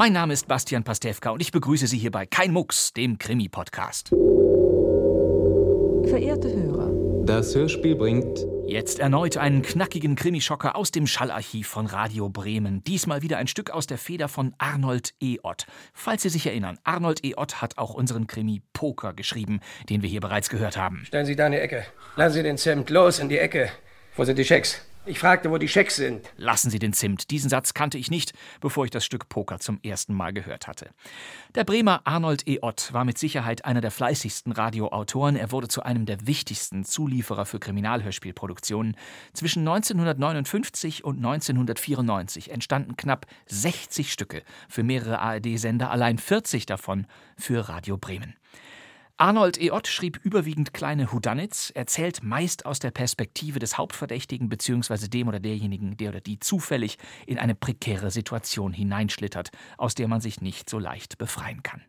Mein Name ist Bastian Pastewka und ich begrüße Sie hier bei Kein Mucks, dem Krimi-Podcast. Verehrte Hörer, Das Hörspiel bringt Jetzt erneut einen knackigen Krimischocker aus dem Schallarchiv von Radio Bremen. Diesmal wieder ein Stück aus der Feder von Arnold E. Ott. Falls Sie sich erinnern, Arnold E. Ott hat auch unseren Krimi Poker geschrieben, den wir hier bereits gehört haben. Stellen Sie da in die Ecke. Lassen Sie den Zimt los in die Ecke. Wo sind die Schecks? Ich fragte, wo die Schecks sind. Lassen Sie den Zimt. Diesen Satz kannte ich nicht, bevor ich das Stück Poker zum ersten Mal gehört hatte. Der Bremer Arnold E. Ott war mit Sicherheit einer der fleißigsten Radioautoren. Er wurde zu einem der wichtigsten Zulieferer für Kriminalhörspielproduktionen. Zwischen 1959 und 1994 entstanden knapp 60 Stücke für mehrere ARD-Sender, allein 40 davon für Radio Bremen. Arnold E. Ott schrieb überwiegend kleine Whodunits, erzählt meist aus der Perspektive des Hauptverdächtigen bzw. dem oder derjenigen, der oder die zufällig in eine prekäre Situation hineinschlittert, aus der man sich nicht so leicht befreien kann.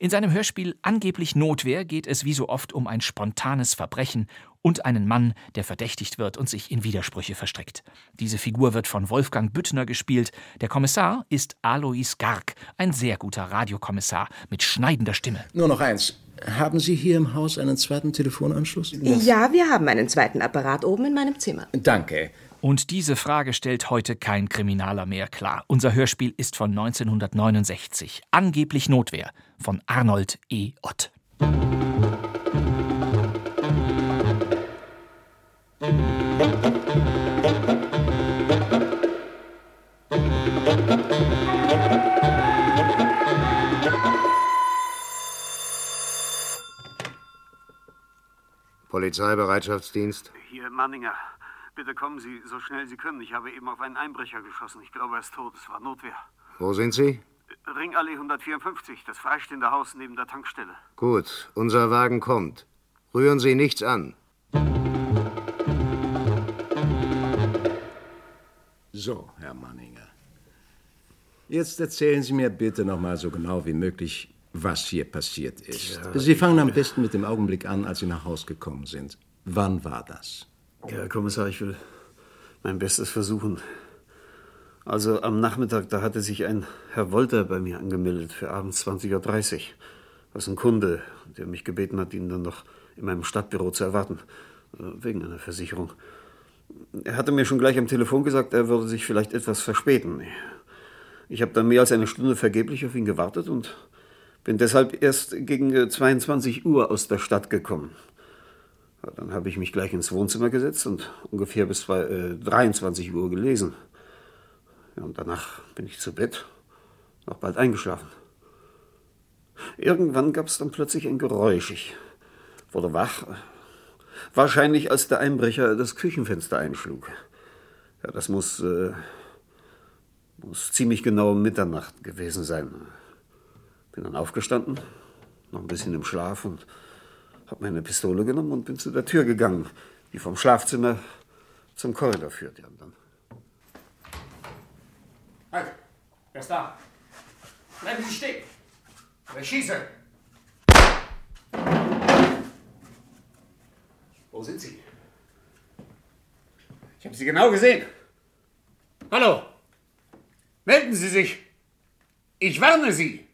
In seinem Hörspiel Angeblich Notwehr geht es wie so oft um ein spontanes Verbrechen und einen Mann, der verdächtigt wird und sich in Widersprüche verstrickt. Diese Figur wird von Wolfgang Büttner gespielt. Der Kommissar ist Alois Garg, ein sehr guter Radiokommissar mit schneidender Stimme. Nur noch eins. Haben Sie hier im Haus einen zweiten Telefonanschluss? ja, wir haben einen zweiten Apparat oben in meinem Zimmer. Danke. Und diese Frage stellt heute kein Kriminaler mehr klar. Unser Hörspiel ist von 1969. Angeblich Notwehr von Arnold E. Ott. Polizeibereitschaftsdienst. Hier, Manninger. Bitte kommen Sie so schnell Sie können. Ich habe eben auf einen Einbrecher geschossen. Ich glaube, er ist tot. Es war Notwehr. Wo sind Sie? Ringallee 154, das freistehende Haus neben der Tankstelle. Gut, unser Wagen kommt. Rühren Sie nichts an. So, Herr Manninger. Jetzt erzählen Sie mir bitte noch mal so genau wie möglich, was hier passiert ist. Sie fangen am besten mit dem Augenblick an, als Sie nach Haus gekommen sind. Wann war das? Ja, Herr Kommissar, ich will mein Bestes versuchen. Also am Nachmittag, da hatte sich ein Herr Wolter bei mir angemeldet für abends 20.30 Uhr. Das ist ein Kunde, der mich gebeten hat, ihn dann noch in meinem Stadtbüro zu erwarten. äh, Wegen einer Versicherung. Er hatte mir schon gleich am Telefon gesagt, er würde sich vielleicht etwas verspäten. Ich habe dann mehr als eine Stunde vergeblich auf ihn gewartet und bin deshalb erst gegen äh, 22 Uhr aus der Stadt gekommen. Dann habe ich mich gleich ins Wohnzimmer gesetzt und ungefähr bis zwei, äh, 23 Uhr gelesen. Ja, und danach bin ich zu Bett, noch bald eingeschlafen. Irgendwann gab es dann plötzlich ein Geräusch. Ich wurde wach. Wahrscheinlich, als der Einbrecher das Küchenfenster einschlug. Ja, das muss, äh, muss ziemlich genau Mitternacht gewesen sein. Bin dann aufgestanden, noch ein bisschen im Schlaf und habe meine Pistole genommen und bin zu der Tür gegangen, die vom Schlafzimmer zum Korridor führt. Ja, dann Halt! Wer ist da? Bleiben Sie stehen! Oder schieße! Wo sind Sie? Ich habe Sie genau gesehen. Hallo! Melden Sie sich! Ich warne Sie!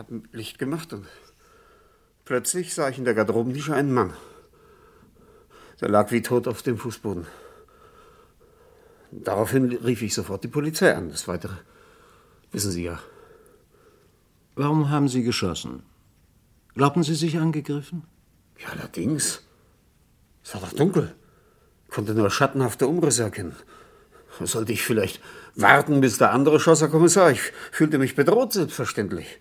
Ich habe Licht gemacht und plötzlich sah ich in der Garderobennische einen Mann. Der lag wie tot auf dem Fußboden. Daraufhin rief ich sofort die Polizei an. Das Weitere wissen Sie ja. Warum haben Sie geschossen? Glauben Sie sich angegriffen? Ja, allerdings. Es war doch dunkel. Ich konnte nur schattenhafte Umrisse erkennen. Sollte ich vielleicht warten, bis der andere schoss, Herr Kommissar? Ich fühlte mich bedroht, selbstverständlich.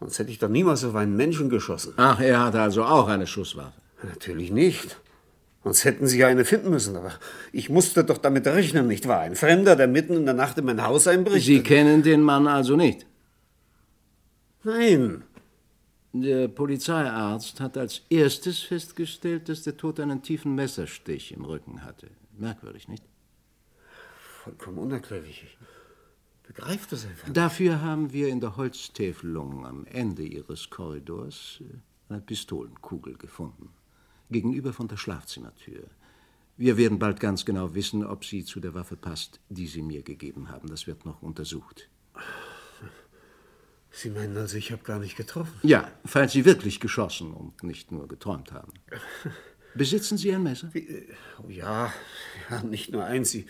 Sonst hätte ich doch niemals auf einen Menschen geschossen. Ach, er hatte also auch eine Schusswaffe. Natürlich nicht. Sonst hätten Sie ja eine finden müssen, aber ich musste doch damit rechnen, nicht wahr? Ein Fremder, der mitten in der Nacht in mein Haus einbricht. Sie kennen den Mann also nicht? Nein. Der Polizeiarzt hat als erstes festgestellt, dass der Tote einen tiefen Messerstich im Rücken hatte. Merkwürdig, nicht? Vollkommen unerklärlich. Ich begreife das einfach. Dafür haben wir in der Holztäfelung am Ende Ihres Korridors äh, eine Pistolenkugel gefunden. Gegenüber von der Schlafzimmertür. Wir werden bald ganz genau wissen, ob sie zu der Waffe passt, die Sie mir gegeben haben. Das wird noch untersucht. Sie meinen also, ich habe gar nicht getroffen? Ja, falls Sie wirklich geschossen und nicht nur geträumt haben. Besitzen Sie ein Messer? Wie, oh ja, ja, nicht nur eins. Sie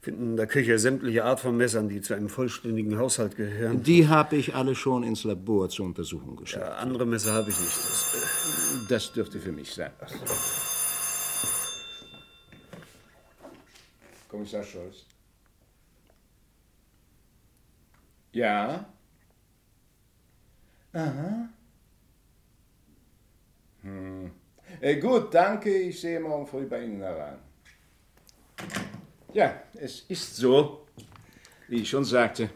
finden in der Küche sämtliche Art von Messern, die zu einem vollständigen Haushalt gehören. Die habe ich alle schon ins Labor zur Untersuchung geschickt. Ja, andere Messer habe ich nicht. Das, äh, das dürfte für mich sein. Kommissar Scholz. Ja? Aha. Hm. Äh, gut, danke. Ich sehe morgen früh bei Ihnen heran. Ja, es ist so, wie ich schon sagte.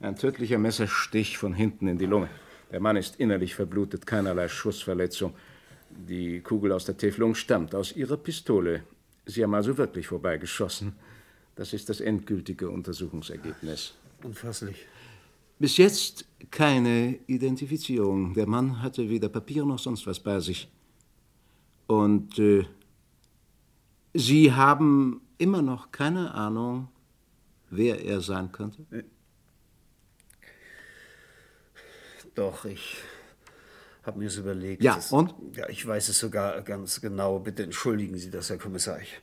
Ein tödlicher Messerstich von hinten in die Lunge. Der Mann ist innerlich verblutet, keinerlei Schussverletzung. Die Kugel aus der Täfelung stammt aus Ihrer Pistole. Sie haben also wirklich vorbeigeschossen. Das ist das endgültige Untersuchungsergebnis. Unfasslich. Bis jetzt keine Identifizierung. Der Mann hatte weder Papier noch sonst was bei sich. Und äh, Sie haben immer noch keine Ahnung, wer er sein könnte? Doch, ich habe mir es überlegt. Ja, das, und? Ja, ich weiß es sogar ganz genau. Bitte entschuldigen Sie das, Herr Kommissar. Ich,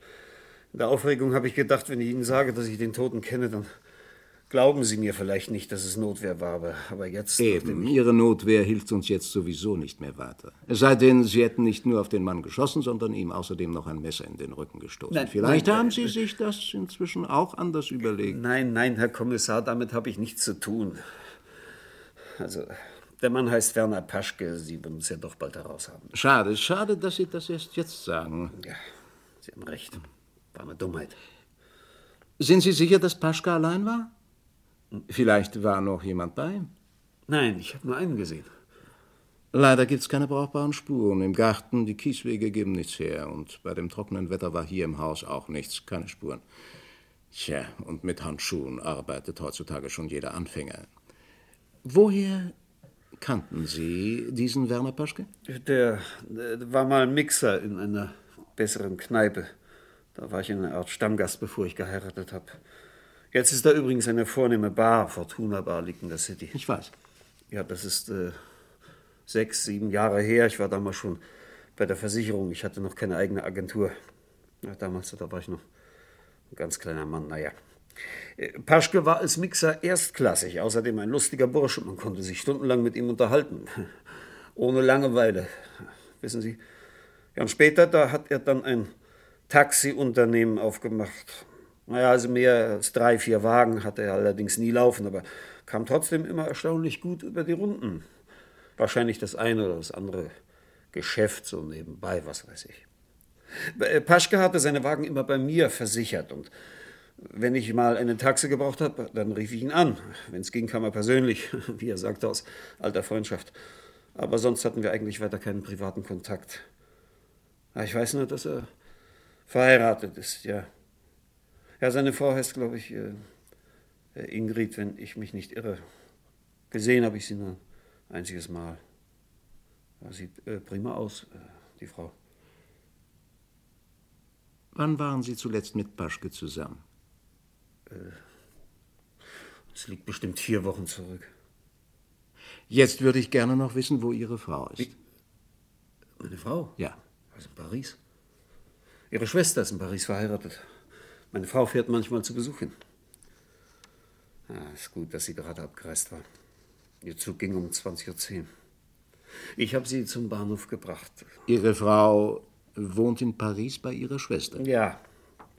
in der Aufregung habe ich gedacht, wenn ich Ihnen sage, dass ich den Toten kenne, dann glauben Sie mir vielleicht nicht, dass es Notwehr war. Aber, aber jetzt. Eben, Ihre Notwehr hilft uns jetzt sowieso nicht mehr weiter. Es sei denn, Sie hätten nicht nur auf den Mann geschossen, sondern ihm außerdem noch ein Messer in den Rücken gestoßen. Nein, vielleicht nein, haben äh, Sie sich das inzwischen auch anders überlegt. Nein, nein, Herr Kommissar, damit habe ich nichts zu tun. Also, der Mann heißt Werner Paschke. Sie werden es ja doch bald heraus haben. Schade, schade, dass Sie das erst jetzt sagen. Ja, Sie haben recht. War eine Dummheit. Sind Sie sicher, dass Paschke allein war? Vielleicht war noch jemand bei. Nein, ich habe nur einen gesehen. Leider gibt es keine brauchbaren Spuren. Im Garten, die Kieswege geben nichts her. Und bei dem trockenen Wetter war hier im Haus auch nichts, keine Spuren. Tja, und mit Handschuhen arbeitet heutzutage schon jeder Anfänger. Woher kannten Sie diesen Werner Paschke? Der, der war mal Mixer in einer besseren Kneipe. Da war ich in einer Art Stammgast, bevor ich geheiratet habe. Jetzt ist da übrigens eine vornehme Bar, Fortuna Bar, liegt in der City. Ich weiß. Ja, das ist äh, sechs, sieben Jahre her. Ich war damals schon bei der Versicherung. Ich hatte noch keine eigene Agentur. Ja, damals, da war ich noch ein ganz kleiner Mann. Naja. Äh, Paschke war als Mixer erstklassig, außerdem ein lustiger Bursche. Man konnte sich stundenlang mit ihm unterhalten. Ohne Langeweile. Wissen Sie? Ja, und später, da hat er dann ein Taxiunternehmen aufgemacht. Naja, also mehr als drei, vier Wagen hatte er allerdings nie laufen, aber kam trotzdem immer erstaunlich gut über die Runden. Wahrscheinlich das eine oder das andere Geschäft so nebenbei, was weiß ich. Äh, Paschke hatte seine Wagen immer bei mir versichert und wenn ich mal eine Taxe gebraucht habe, dann rief ich ihn an. Wenn es ging, kam er persönlich, wie er sagte, aus alter Freundschaft. Aber sonst hatten wir eigentlich weiter keinen privaten Kontakt. Ich weiß nur, dass er verheiratet ist, ja. Ja, seine Frau heißt, glaube ich, äh, Ingrid, wenn ich mich nicht irre. Gesehen habe ich sie nur ein einziges Mal. Ja, sieht äh, prima aus, äh, die Frau. Wann waren Sie zuletzt mit Paschke zusammen? Es liegt bestimmt vier Wochen zurück. Jetzt würde ich gerne noch wissen, wo Ihre Frau ist. Wie? Meine Frau? Ja. Also in Paris. Ihre Schwester ist in Paris verheiratet. Meine Frau fährt manchmal zu Besuch hin. Ja, ist gut, dass sie gerade abgereist war. Ihr Zug ging um 20.10 Uhr. Ich habe sie zum Bahnhof gebracht. Ihre Frau wohnt in Paris bei ihrer Schwester. Ja,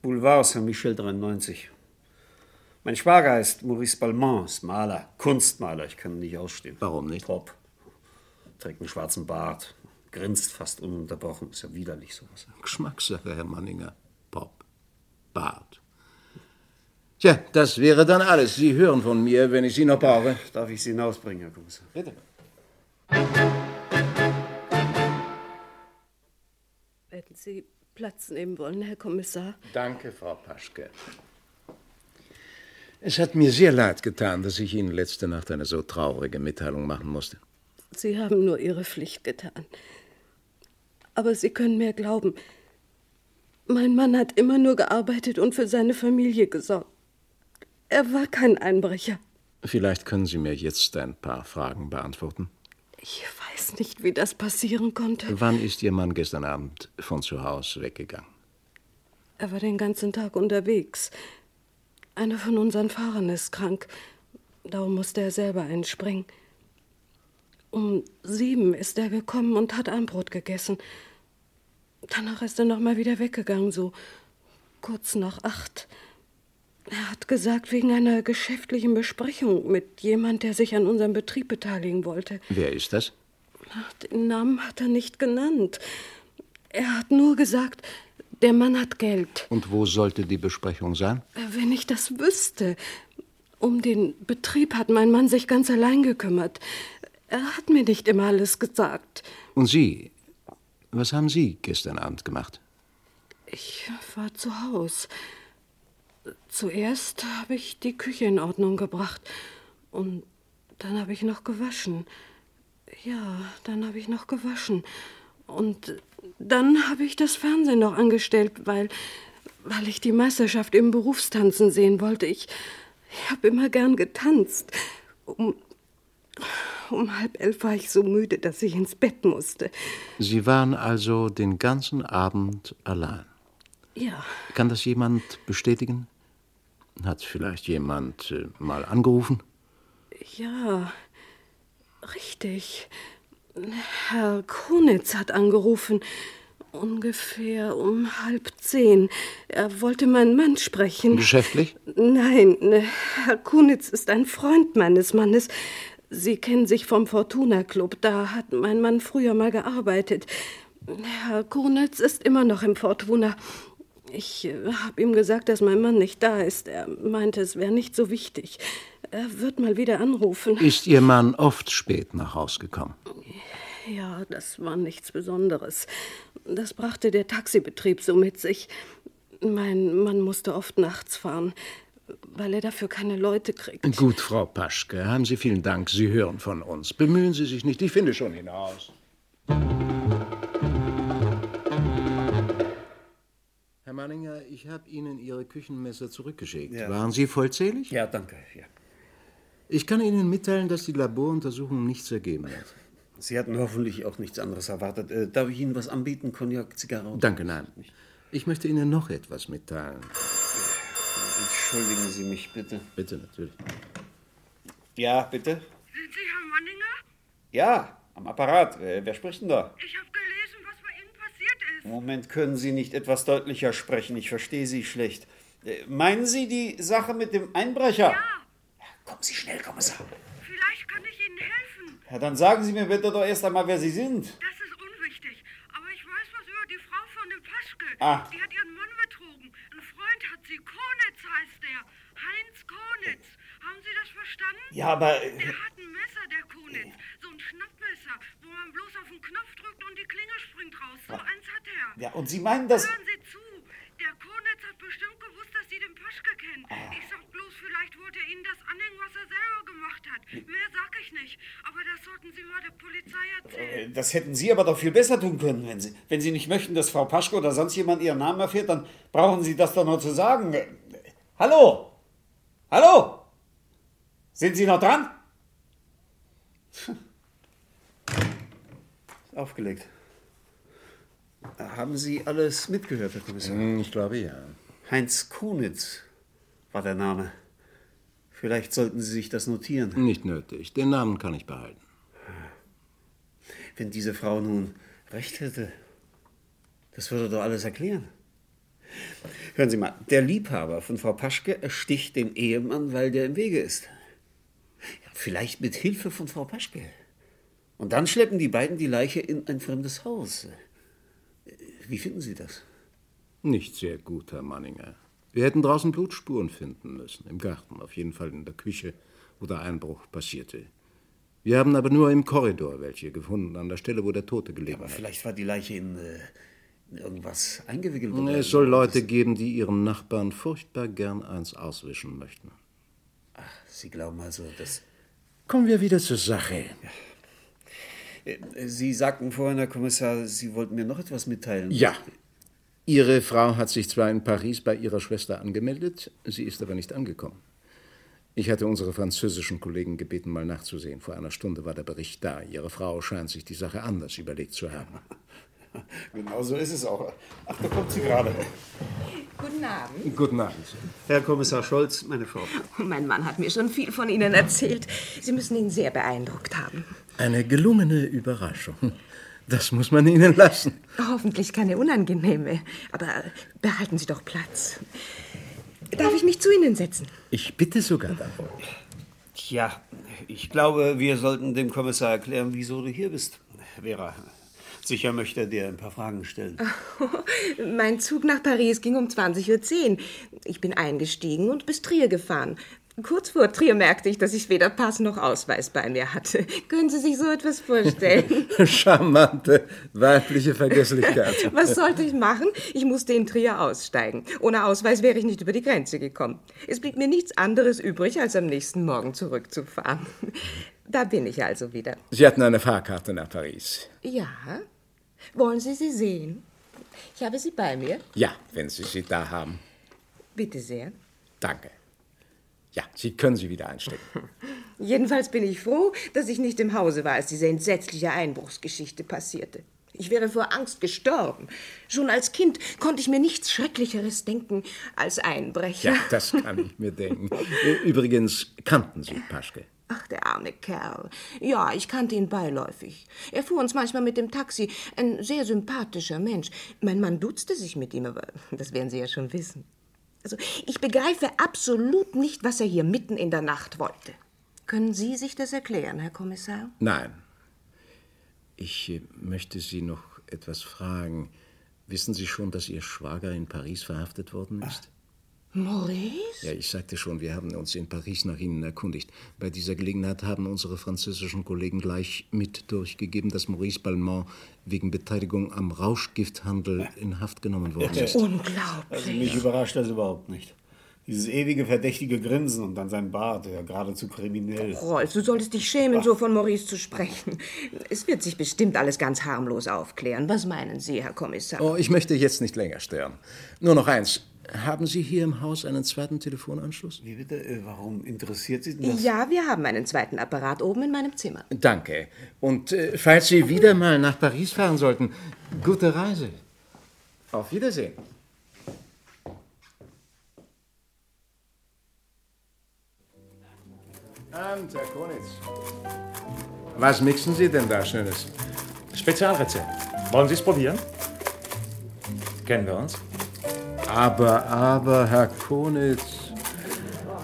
Boulevard Saint-Michel 93. Mein Schwager heißt Maurice Balmain, ist Maler, Kunstmaler. Ich kann ihn nicht ausstehen. Warum nicht? Top. Trägt einen schwarzen Bart, grinst fast ununterbrochen. Ist ja widerlich sowas. Geschmackssache, Herr Manninger. Bart. Tja, das wäre dann alles. Sie hören von mir, wenn ich Sie noch brauche. Darf ich Sie hinausbringen, Herr Kommissar? Bitte. Hätten Sie Platz nehmen wollen, Herr Kommissar? Danke, Frau Paschke. Es hat mir sehr leid getan, dass ich Ihnen letzte Nacht eine so traurige Mitteilung machen musste. Sie haben nur Ihre Pflicht getan. Aber Sie können mir glauben, mein Mann hat immer nur gearbeitet und für seine Familie gesorgt. Er war kein Einbrecher. Vielleicht können Sie mir jetzt ein paar Fragen beantworten. Ich weiß nicht, wie das passieren konnte. Wann ist Ihr Mann gestern Abend von zu Hause weggegangen? Er war den ganzen Tag unterwegs. Einer von unseren Fahrern ist krank. Darum musste er selber einspringen. Um sieben ist er gekommen und hat Armbrot gegessen. Danach ist er noch mal wieder weggegangen, so kurz nach acht. Er hat gesagt, wegen einer geschäftlichen Besprechung mit jemand, der sich an unserem Betrieb beteiligen wollte. Wer ist das? Den Namen hat er nicht genannt. Er hat nur gesagt, der Mann hat Geld. Und wo sollte die Besprechung sein? Wenn ich das wüsste. Um den Betrieb hat mein Mann sich ganz allein gekümmert. Er hat mir nicht immer alles gesagt. Und Sie? Was haben Sie gestern Abend gemacht? Ich war zu Haus. Zuerst habe ich die Küche in Ordnung gebracht. Und dann habe ich noch gewaschen. Ja, dann habe ich noch gewaschen. Und dann habe ich das Fernsehen noch angestellt, weil, weil ich die Meisterschaft im Berufstanzen sehen wollte. Ich, ich habe immer gern getanzt. Um, um halb elf war ich so müde, dass ich ins Bett musste. Sie waren also den ganzen Abend allein. Ja, Kann das jemand bestätigen? Hat vielleicht jemand äh, mal angerufen? ja, richtig. Herr Kunitz hat angerufen. Ungefähr um halb zehn. Er wollte meinen Mann sprechen. Geschäftlich? Nein, ne, Herr Kunitz ist ein Freund meines Mannes. Sie kennen sich vom Fortuna Club. Da hat mein Mann früher mal gearbeitet. Herr Kunitz ist immer noch im Fortuna. Ich habe ihm gesagt, dass mein Mann nicht da ist. Er meinte, es wäre nicht so wichtig. Er wird mal wieder anrufen. Ist Ihr Mann oft spät nach Haus gekommen? Ja, das war nichts Besonderes. Das brachte der Taxibetrieb so mit sich. Mein Mann musste oft nachts fahren, weil er dafür keine Leute kriegt. Gut, Frau Paschke, haben Sie vielen Dank. Sie hören von uns. Bemühen Sie sich nicht, ich finde schon hinaus. Herr Manninger, ich habe Ihnen Ihre Küchenmesser zurückgeschickt. Ja. Waren Sie vollzählig? Ja, danke. Ja. Ich kann Ihnen mitteilen, dass die Laboruntersuchung nichts ergeben hat. Sie hatten hoffentlich auch nichts anderes erwartet. Äh, darf ich Ihnen was anbieten? Cognac, Zigarre? und- Danke, nein. Ich möchte Ihnen noch etwas mitteilen. Entschuldigen Sie mich bitte. Bitte, natürlich. Ja, bitte? Sind Sie Herr Manninger? Ja, am Apparat. Äh, wer spricht denn da? Ich habe gelesen, was bei Ihnen passiert ist. Moment, können Sie nicht etwas deutlicher sprechen? Ich verstehe Sie schlecht. Äh, meinen Sie die Sache mit dem Einbrecher? Ja, Kommen Sie schnell, Kommissar. vielleicht kann ich Ihnen helfen. Ja, dann sagen Sie mir bitte doch erst einmal, wer Sie sind. Das ist unwichtig. Aber ich weiß was über die Frau von dem Paschke. Ah. Die hat ihren Mann betrogen. Ein Freund hat sie. Konitz heißt der. Heinz Konitz. Haben Sie das verstanden? Ja, aber... äh, Der hat ein Messer, der Konitz. So ein Schnappmesser, wo man bloß auf den Knopf drückt und die Klinge springt raus. So eins hat er. Ja, und Sie meinen das... Hören Sie zu. Der Konitz hat bestimmt gewusst, dass Sie den Paschke kennen. Ah. Ich sag bloß, vielleicht wollte er Ihnen das anhängen, was er selber gemacht hat. Mehr sag ich nicht. Aber das sollten Sie mal der Polizei erzählen. Äh, Das hätten Sie aber doch viel besser tun können, wenn Sie, wenn Sie nicht möchten, dass Frau Paschke oder sonst jemand Ihren Namen erfährt, dann brauchen Sie das doch nur zu sagen. Äh, Hallo? Hallo? Sind Sie noch dran? Aufgelegt. Haben Sie alles mitgehört, Herr Kommissar? Hm, Ich glaube ja. Heinz Kunitz war der Name. Vielleicht sollten Sie sich das notieren. Nicht nötig. Den Namen kann ich behalten. Wenn diese Frau nun recht hätte, das würde doch alles erklären. Hören Sie mal, der Liebhaber von Frau Paschke ersticht den Ehemann, weil der im Wege ist. Ja, vielleicht mit Hilfe von Frau Paschke. Und dann schleppen die beiden die Leiche in ein fremdes Haus. Wie finden Sie das? Nicht sehr gut, Herr Manninger. Wir hätten draußen Blutspuren finden müssen. Im Garten, auf jeden Fall in der Küche, wo der Einbruch passierte. Wir haben aber nur im Korridor welche gefunden, an der Stelle, wo der Tote gelegen Aber hat. vielleicht war die Leiche in, äh, in irgendwas eingewickelt. Es soll Leute geben, die ihren Nachbarn furchtbar gern eins auswischen möchten. Sie glauben also, dass. Kommen wir wieder zur Sache. Sie sagten vorhin, Herr Kommissar, Sie wollten mir noch etwas mitteilen. Ja. Ihre Frau hat sich zwar in Paris bei ihrer Schwester angemeldet, sie ist aber nicht angekommen. Ich hatte unsere französischen Kollegen gebeten, mal nachzusehen. Vor einer Stunde war der Bericht da. Ihre Frau scheint sich die Sache anders überlegt zu haben. Genau so ist es auch. Ach, da kommt sie gerade. Guten Abend. Guten Abend. Herr Kommissar Scholz, meine Frau. Mein Mann hat mir schon viel von Ihnen erzählt. Sie müssen ihn sehr beeindruckt haben. Eine gelungene Überraschung. Das muss man Ihnen lassen. Hoffentlich keine unangenehme. Aber behalten Sie doch Platz. Darf ich mich zu Ihnen setzen? Ich bitte sogar darum. Tja, ich glaube, wir sollten dem Kommissar erklären, wieso du hier bist, Vera. Sicher möchte er dir ein paar Fragen stellen. Mein Zug nach Paris ging um 20.10 Uhr. Ich bin eingestiegen und bis Trier gefahren. Kurz vor Trier merkte ich, dass ich weder Pass noch Ausweis bei mir hatte. Können Sie sich so etwas vorstellen? Charmante weibliche Vergesslichkeit. Was sollte ich machen? Ich musste in Trier aussteigen. Ohne Ausweis wäre ich nicht über die Grenze gekommen. Es blieb mir nichts anderes übrig, als am nächsten Morgen zurückzufahren. Da bin ich also wieder. Sie hatten eine Fahrkarte nach Paris. Ja? Wollen Sie sie sehen? Ich habe sie bei mir. Ja, wenn Sie sie da haben. Bitte sehr. Danke. Ja, Sie können sie wieder einstecken. Jedenfalls bin ich froh, dass ich nicht im Hause war, als diese entsetzliche Einbruchsgeschichte passierte. Ich wäre vor Angst gestorben. Schon als Kind konnte ich mir nichts Schrecklicheres denken als Einbrecher. Ja, das kann ich mir denken. Übrigens kannten Sie Paschke. Ach, der arme Kerl. Ja, ich kannte ihn beiläufig. Er fuhr uns manchmal mit dem Taxi. Ein sehr sympathischer Mensch. Mein Mann duzte sich mit ihm, aber das werden Sie ja schon wissen. Also, ich begreife absolut nicht, was er hier mitten in der Nacht wollte. Können Sie sich das erklären, Herr Kommissar? Nein. Ich äh, möchte Sie noch etwas fragen. Wissen Sie schon, dass Ihr Schwager in Paris verhaftet worden ist? Maurice? Ja, ich sagte schon, wir haben uns in Paris nach Ihnen erkundigt. Bei dieser Gelegenheit haben unsere französischen Kollegen gleich mit durchgegeben, dass Maurice Balmont wegen Beteiligung am Rauschgifthandel in Haft genommen worden ist. Unglaublich. Also mich überrascht das überhaupt nicht. Dieses ewige verdächtige Grinsen und dann sein Bart, ja geradezu kriminell. Rolf, du solltest dich schämen, so von Maurice zu sprechen. Es wird sich bestimmt alles ganz harmlos aufklären. Was meinen Sie, Herr Kommissar? Oh, ich möchte jetzt nicht länger stören. Nur noch eins. Haben Sie hier im Haus einen zweiten Telefonanschluss? Wie bitte? Äh, Warum interessiert Sie denn das? Ja, wir haben einen zweiten Apparat oben in meinem Zimmer. Danke. Und äh, falls Sie wieder mal nach Paris fahren sollten, gute Reise. Auf Wiedersehen. Abend, Herr Konitz. Was mixen Sie denn da Schönes? Spezialrezept. Wollen Sie es probieren? Kennen wir uns? Aber, aber, Herr Konitz.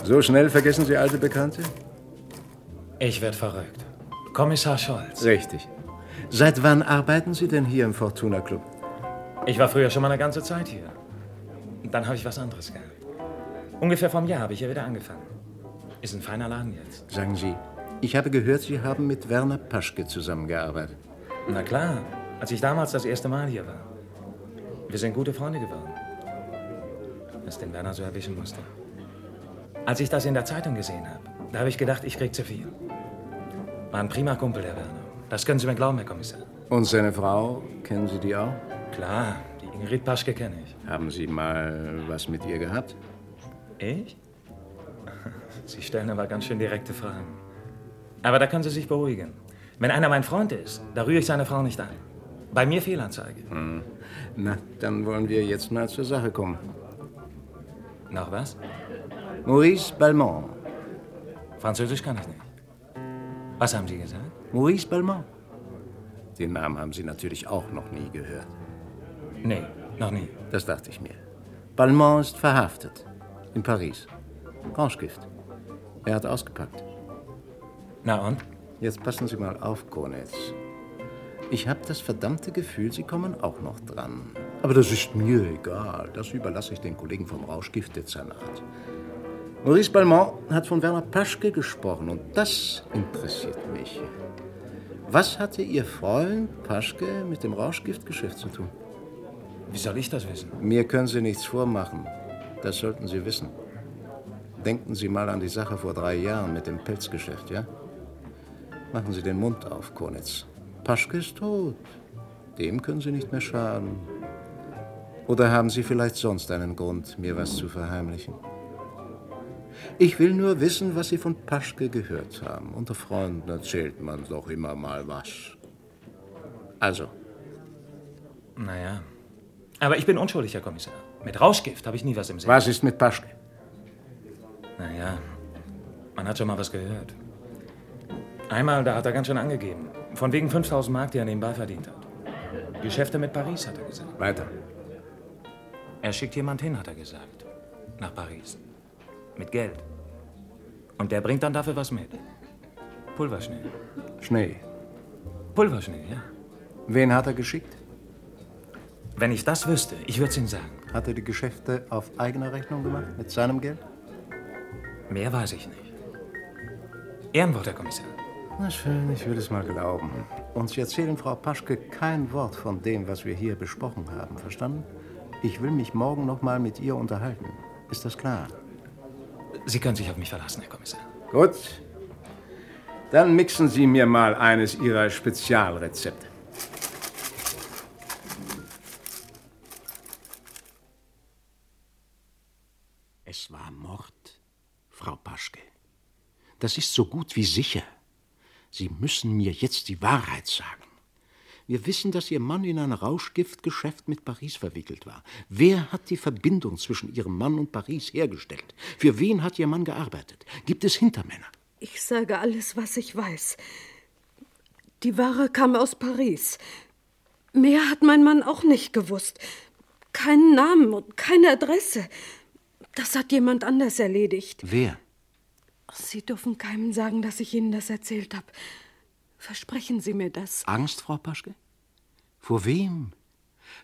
So schnell vergessen Sie alte Bekannte? Ich werde verrückt. Kommissar Scholz. Richtig. Seit wann arbeiten Sie denn hier im Fortuna Club? Ich war früher schon mal eine ganze Zeit hier. Und dann habe ich was anderes gehabt. Ungefähr vom Jahr habe ich hier wieder angefangen. Ist ein feiner Laden jetzt. Sagen Sie, ich habe gehört, Sie haben mit Werner Paschke zusammengearbeitet. Na klar, als ich damals das erste Mal hier war. Wir sind gute Freunde geworden. Was den Werner so erwischen musste. Als ich das in der Zeitung gesehen habe, da habe ich gedacht, ich krieg zu viel. War ein prima Kumpel, der Werner. Das können Sie mir glauben, Herr Kommissar. Und seine Frau, kennen Sie die auch? Klar, die Ingrid Paschke kenne ich. Haben Sie mal was mit ihr gehabt? Ich? Sie stellen aber ganz schön direkte Fragen. Aber da können Sie sich beruhigen. Wenn einer mein Freund ist, da rühre ich seine Frau nicht an. Bei mir Fehlanzeige. Hm. Na, dann wollen wir jetzt mal zur Sache kommen. Noch was? Maurice Balmont. Französisch kann ich nicht. Was haben Sie gesagt? Maurice Balmont. Den Namen haben Sie natürlich auch noch nie gehört. Nee, noch nie. Das dachte ich mir. Balmont ist verhaftet. In Paris. Rauschgift. Er hat ausgepackt. Na und? Jetzt passen Sie mal auf, Konitz. Ich habe das verdammte Gefühl, Sie kommen auch noch dran. Aber das ist mir egal. Das überlasse ich den Kollegen vom Rauschgiftdezernat. Maurice Balmont hat von Werner Paschke gesprochen und das interessiert mich. Was hatte Ihr Freund Paschke mit dem Rauschgiftgeschäft zu tun? Wie soll ich das wissen? Mir können Sie nichts vormachen. Das sollten Sie wissen. Denken Sie mal an die Sache vor drei Jahren mit dem Pelzgeschäft, ja? Machen Sie den Mund auf, Konitz. Paschke ist tot. Dem können Sie nicht mehr schaden. Oder haben Sie vielleicht sonst einen Grund, mir was zu verheimlichen? Ich will nur wissen, was Sie von Paschke gehört haben. Unter Freunden erzählt man doch immer mal was. Also. Naja. Aber ich bin unschuldig, Herr Kommissar. Mit Rauschgift habe ich nie was im Sinn. Was ist mit Paschke? Naja, man hat schon mal was gehört. Einmal, da hat er ganz schön angegeben. Von wegen 5000 Mark, die er nebenbei verdient hat. Geschäfte mit Paris, hat er gesagt. Weiter. Er schickt jemand hin, hat er gesagt. Nach Paris. Mit Geld. Und der bringt dann dafür was mit. Pulverschnee. Schnee. Pulverschnee, ja. Wen hat er geschickt? Wenn ich das wüsste, ich würde es Ihnen sagen. Hat er die Geschäfte auf eigene Rechnung gemacht, mit seinem Geld? Mehr weiß ich nicht. Ehrenwort, Herr Kommissar. Na schön, ich will es mal glauben. Und Sie erzählen Frau Paschke kein Wort von dem, was wir hier besprochen haben, verstanden? Ich will mich morgen noch mal mit ihr unterhalten. Ist das klar? Sie können sich auf mich verlassen, Herr Kommissar. Gut. Dann mixen Sie mir mal eines Ihrer Spezialrezepte. Es war Mord, Frau Paschke. Das ist so gut wie sicher. Sie müssen mir jetzt die Wahrheit sagen. Wir wissen, dass Ihr Mann in ein Rauschgiftgeschäft mit Paris verwickelt war. Wer hat die Verbindung zwischen Ihrem Mann und Paris hergestellt? Für wen hat Ihr Mann gearbeitet? Gibt es Hintermänner? Ich sage alles, was ich weiß. Die Ware kam aus Paris. Mehr hat mein Mann auch nicht gewusst. Keinen Namen und keine Adresse. Das hat jemand anders erledigt. Wer? Sie dürfen keinem sagen, dass ich Ihnen das erzählt habe. Versprechen Sie mir das. Angst, Frau Paschke? Vor wem?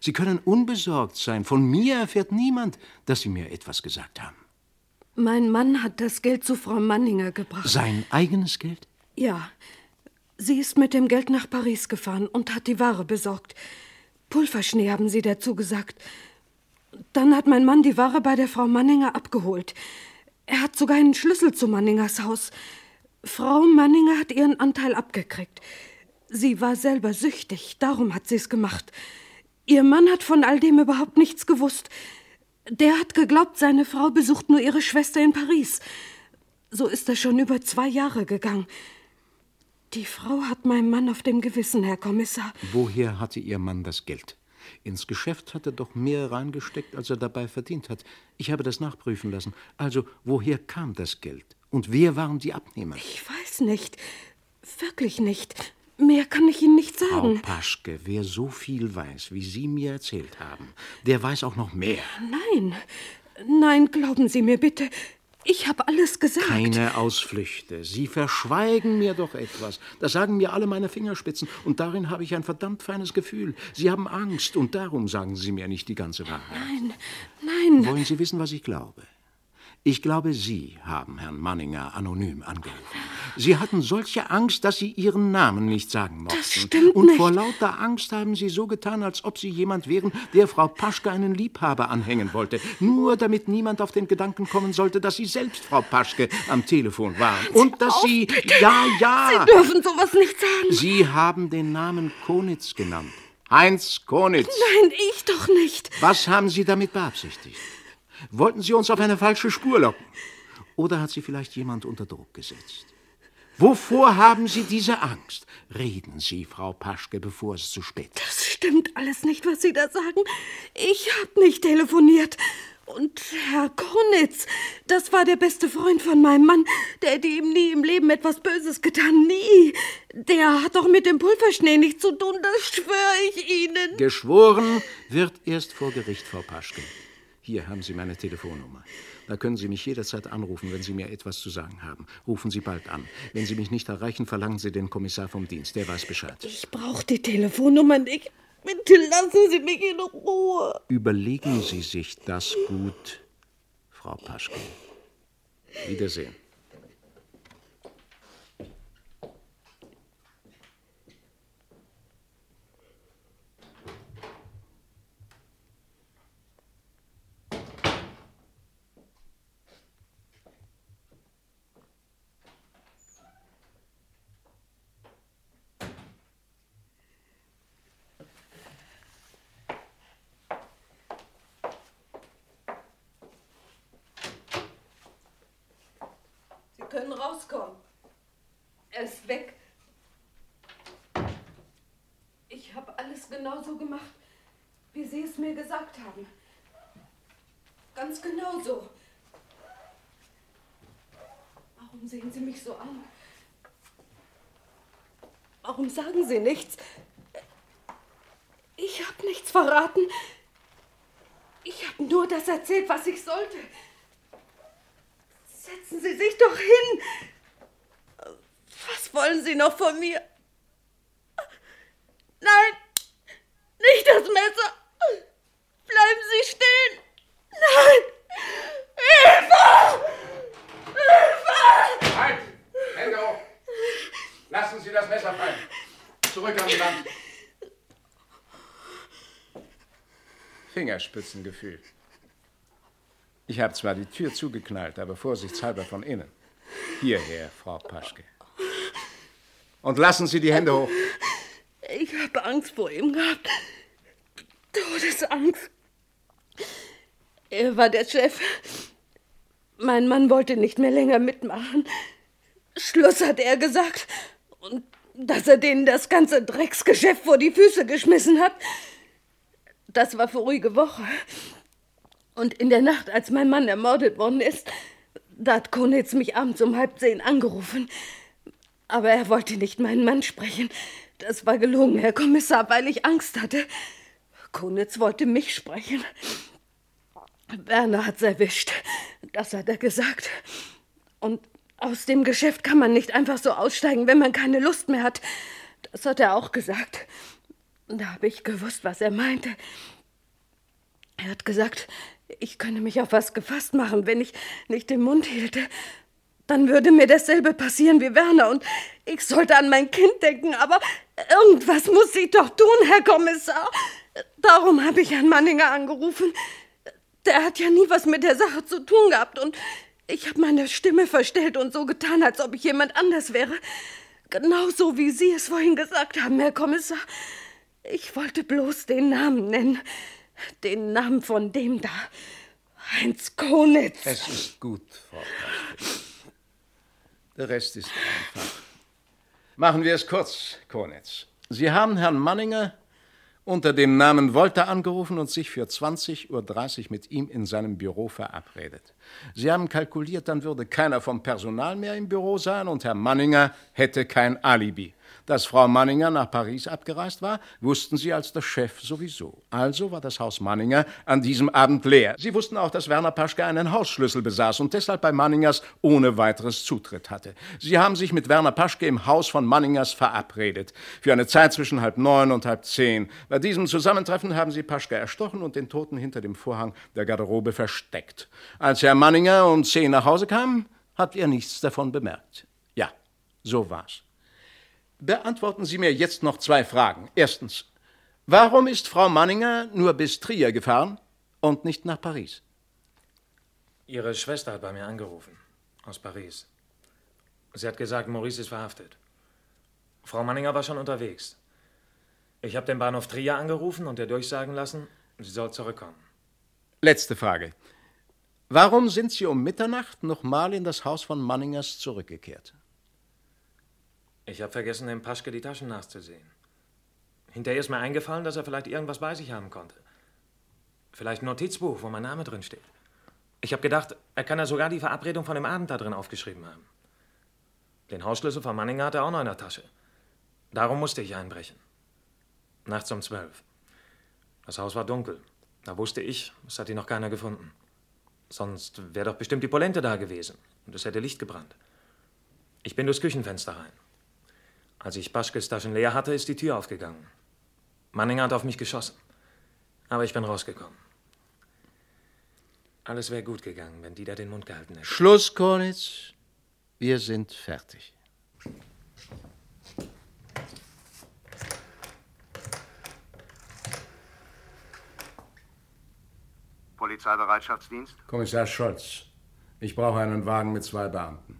Sie können unbesorgt sein. Von mir erfährt niemand, dass Sie mir etwas gesagt haben. Mein Mann hat das Geld zu Frau Manninger gebracht. Sein eigenes Geld? Ja. Sie ist mit dem Geld nach Paris gefahren und hat die Ware besorgt. Pulverschnee haben Sie dazu gesagt. Dann hat mein Mann die Ware bei der Frau Manninger abgeholt. Er hat sogar einen Schlüssel zu Manningers Haus. Frau Manninger hat ihren Anteil abgekriegt. Sie war selber süchtig, darum hat sie es gemacht. Ihr Mann hat von all dem überhaupt nichts gewusst. Der hat geglaubt, seine Frau besucht nur ihre Schwester in Paris. So ist er schon über zwei Jahre gegangen. Die Frau hat meinem Mann auf dem Gewissen, Herr Kommissar. Woher hatte Ihr Mann das Geld? Ins Geschäft hat er doch mehr reingesteckt, als er dabei verdient hat. Ich habe das nachprüfen lassen. Also, woher kam das Geld? Und wer waren die Abnehmer? Ich weiß nicht. Wirklich nicht. Mehr kann ich Ihnen nicht sagen. Frau Paschke, wer so viel weiß, wie Sie mir erzählt haben, der weiß auch noch mehr. Nein, nein, glauben Sie mir bitte. Ich habe alles gesagt. Keine Ausflüchte. Sie verschweigen mir doch etwas. Das sagen mir alle meine Fingerspitzen. Und darin habe ich ein verdammt feines Gefühl. Sie haben Angst und darum sagen Sie mir nicht die ganze Wahrheit. Nein, nein. Wollen Sie wissen, was ich glaube? Ich glaube, Sie haben Herrn Manninger anonym angerufen. Sie hatten solche Angst, dass Sie Ihren Namen nicht sagen mochten. Das stimmt Und nicht. vor lauter Angst haben Sie so getan, als ob Sie jemand wären, der Frau Paschke einen Liebhaber anhängen wollte. Nur damit niemand auf den Gedanken kommen sollte, dass Sie selbst Frau Paschke am Telefon waren. Und dass auf, Sie... bitte. Ja, ja. Sie dürfen sowas nicht sagen. Sie haben den Namen Konitz genannt. Heinz Konitz. Nein, ich doch nicht. Was haben Sie damit beabsichtigt? Wollten Sie uns auf eine falsche Spur locken? Oder hat Sie vielleicht jemand unter Druck gesetzt? Wovor haben Sie diese Angst? Reden Sie, Frau Paschke, bevor es zu spät ist. Das stimmt alles nicht, was Sie da sagen. Ich habe nicht telefoniert. Und Herr Konitz, das war der beste Freund von meinem Mann. Der hätte ihm nie im Leben etwas Böses getan. Nie. Der hat doch mit dem Pulverschnee nichts zu tun, das schwöre ich Ihnen. Geschworen wird erst vor Gericht, Frau Paschke. Hier haben Sie meine Telefonnummer. Da können Sie mich jederzeit anrufen, wenn Sie mir etwas zu sagen haben. Rufen Sie bald an. Wenn Sie mich nicht erreichen, verlangen Sie den Kommissar vom Dienst. Der weiß Bescheid. Ich brauche die Telefonnummer nicht. Bitte lassen Sie mich in Ruhe. Überlegen Sie sich das gut, Frau Paschke. Wiedersehen. Können rauskommen. Er ist weg. Ich habe alles genauso gemacht, wie Sie es mir gesagt haben. Ganz genauso. Warum sehen Sie mich so an? Warum sagen Sie nichts? Ich habe nichts verraten. Ich habe nur das erzählt, was ich sollte. Setzen Sie sich doch hin. Was wollen Sie noch von mir? Nein, nicht das Messer. Bleiben Sie stehen. Nein. Hilfe! Hilfe! Halt! Hände hoch! Lassen Sie das Messer fallen. Zurück an die Wand. Fingerspitzengefühl. Ich habe zwar die Tür zugeknallt, aber vorsichtshalber von innen. Hierher, Frau Paschke. Und lassen Sie die Hände hoch. Ich habe Angst vor ihm gehabt. Todesangst. Er war der Chef. Mein Mann wollte nicht mehr länger mitmachen. Schluss hat er gesagt. Und dass er denen das ganze Drecksgeschäft vor die Füße geschmissen hat. Das war vorige Woche. Und in der Nacht, als mein Mann ermordet worden ist, da hat Konitz mich abends um halb zehn angerufen. Aber er wollte nicht meinen Mann sprechen. Das war gelogen, Herr Kommissar, weil ich Angst hatte. Konitz wollte mich sprechen. Werner hat's erwischt. Das hat er gesagt. Und aus dem Geschäft kann man nicht einfach so aussteigen, wenn man keine Lust mehr hat. Das hat er auch gesagt. Da habe ich gewusst, was er meinte. Er hat gesagt, ich könne mich auf was gefasst machen, wenn ich nicht den Mund hielte. Dann würde mir dasselbe passieren wie Werner und ich sollte an mein Kind denken, aber irgendwas muss ich doch tun, Herr Kommissar. Darum habe ich Herrn Manninger angerufen. Der hat ja nie was mit der Sache zu tun gehabt und ich habe meine Stimme verstellt und so getan, als ob ich jemand anders wäre. Genauso wie Sie es vorhin gesagt haben, Herr Kommissar. Ich wollte bloß den Namen nennen. Den Namen von dem da. Heinz Konitz. Es ist gut, Frau Paschke. Der Rest ist einfach. Machen wir es kurz, Konitz. Sie haben Herrn Manninger unter dem Namen Wolter angerufen und sich für 20.30 Uhr mit ihm in seinem Büro verabredet. Sie haben kalkuliert, dann würde keiner vom Personal mehr im Büro sein und Herr Manninger hätte kein Alibi. Dass Frau Manninger nach Paris abgereist war, wussten Sie als der Chef sowieso. Also war das Haus Manninger an diesem Abend leer. Sie wussten auch, dass Werner Paschke einen Hausschlüssel besaß und deshalb bei Manningers ohne weiteres Zutritt hatte. Sie haben sich mit Werner Paschke im Haus von Manningers verabredet. Für eine Zeit zwischen halb neun und halb zehn. Bei diesem Zusammentreffen haben Sie Paschke erstochen und den Toten hinter dem Vorhang der Garderobe versteckt. Als Herr Manninger um zehn nach Hause kam, hat er nichts davon bemerkt. Ja, so war's. Beantworten Sie mir jetzt noch zwei Fragen. Erstens, warum ist Frau Manninger nur bis Trier gefahren und nicht nach Paris? Ihre Schwester hat bei mir angerufen. Aus Paris. Sie hat gesagt, Maurice ist verhaftet. Frau Manninger war schon unterwegs. Ich habe den Bahnhof Trier angerufen und ihr durchsagen lassen, sie soll zurückkommen. Letzte Frage. Warum sind Sie um Mitternacht nochmal in das Haus von Manningers zurückgekehrt? Ich habe vergessen, dem Paschke die Taschen nachzusehen. Hinterher ist mir eingefallen, dass er vielleicht irgendwas bei sich haben konnte. Vielleicht ein Notizbuch, wo mein Name drin steht. Ich habe gedacht, er kann ja sogar die Verabredung von dem Abend da drin aufgeschrieben haben. Den Hausschlüssel von Manninger hat er auch noch in der Tasche. Darum musste ich einbrechen. Nachts um zwölf. Das Haus war dunkel. Da wusste ich, es hat ihn noch keiner gefunden. Sonst wäre doch bestimmt die Polente da gewesen und es hätte Licht gebrannt. Ich bin durchs Küchenfenster rein. Als ich Paschkes Taschen leer hatte, ist die Tür aufgegangen. Manninger hat auf mich geschossen. Aber ich bin rausgekommen. Alles wäre gut gegangen, wenn Dieter den Mund gehalten hätte. Schluss, Kornitz. Wir sind fertig. Polizeibereitschaftsdienst? Kommissar Scholz, ich brauche einen Wagen mit zwei Beamten.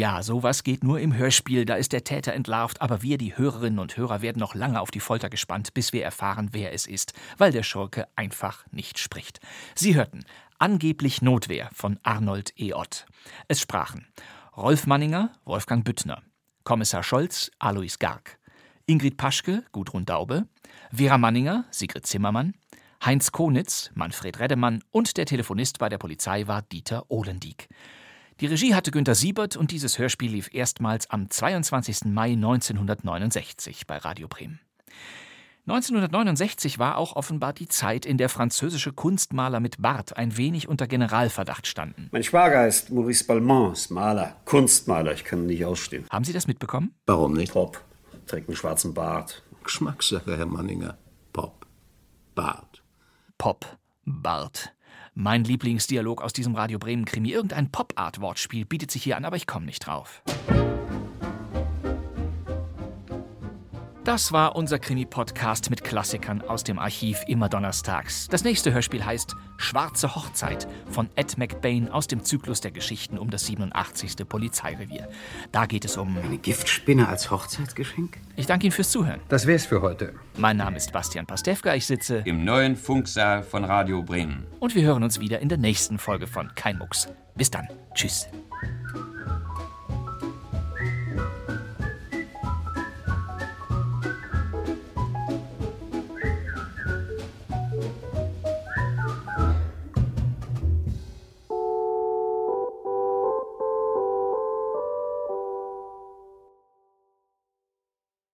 Ja, sowas geht nur im Hörspiel, da ist der Täter entlarvt, aber wir, die Hörerinnen und Hörer, werden noch lange auf die Folter gespannt, bis wir erfahren, wer es ist, weil der Schurke einfach nicht spricht. Sie hörten Angeblich Notwehr von Arnold E. Ott. Es sprachen Rolf Manninger, Wolfgang Büttner, Kommissar Scholz, Alois Garg, Ingrid Paschke, Gudrun Daube, Vera Manninger, Sigrid Zimmermann, Heinz Konitz, Manfred Reddemann und der Telefonist bei der Polizei war Dieter Ohlendieck. Die Regie hatte Günter Siebert und dieses Hörspiel lief erstmals am 22. Mai 1969 bei Radio Bremen. 1969 war auch offenbar die Zeit, in der französische Kunstmaler mit Bart ein wenig unter Generalverdacht standen. Mein Schwager ist Maurice Balmain, ist Maler, Kunstmaler. Ich kann ihn nicht ausstehen. Haben Sie das mitbekommen? Warum nicht? Pop, trägt einen schwarzen Bart. Geschmackssache, Herr Manninger. Pop. Bart. Pop. Bart. Mein Lieblingsdialog aus diesem Radio Bremen Krimi. Irgendein Pop-Art-Wortspiel bietet sich hier an, aber ich komme nicht drauf. Das war unser Krimi-Podcast mit Klassikern aus dem Archiv immer donnerstags. Das nächste Hörspiel heißt Schwarze Hochzeit von Ed McBain aus dem Zyklus der Geschichten um das 87. Polizeirevier. Da geht es um. Eine Giftspinne als Hochzeitsgeschenk? Ich danke Ihnen fürs Zuhören. Das wär's für heute. Mein Name ist Bastian Pastewka. Ich sitze im neuen Funksaal von Radio Bremen. Und wir hören uns wieder in der nächsten Folge von Kein Mucks. Bis dann. Tschüss.